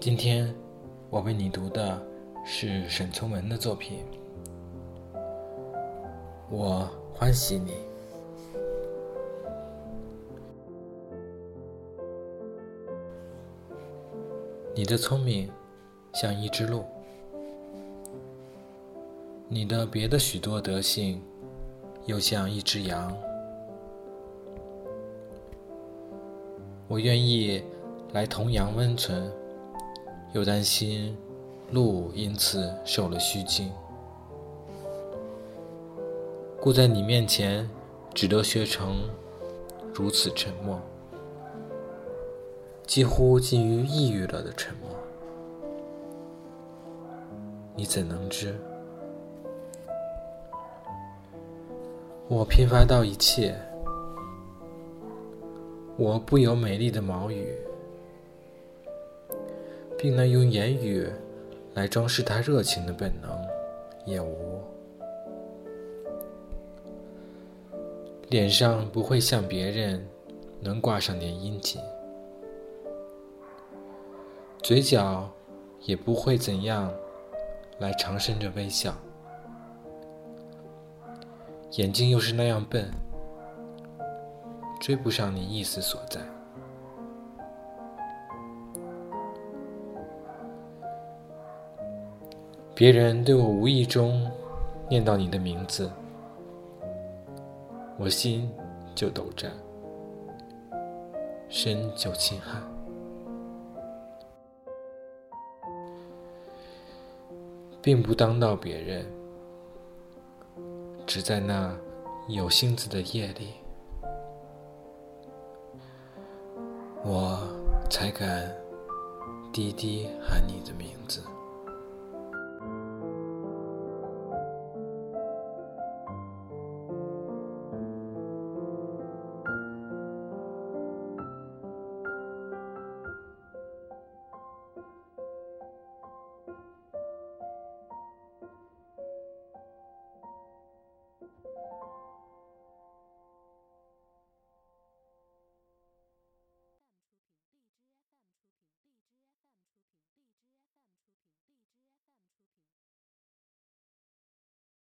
今天我为你读的是沈从文的作品，我欢喜你。你的聪明像一只鹿，你的别的许多德性又像一只羊。我愿意来同阳温存，又担心鹿因此受了虚惊，故在你面前只得学成如此沉默。几乎近于抑郁了的沉默，你怎能知？我贫乏到一切，我不有美丽的毛语，并能用言语来装饰他热情的本能，也无。脸上不会像别人能挂上点殷勤。嘴角也不会怎样来长伸着微笑，眼睛又是那样笨，追不上你意思所在。别人对我无意中念到你的名字，我心就抖颤，身就轻汗。并不当到别人，只在那有星子的夜里，我才敢低低喊你的名字。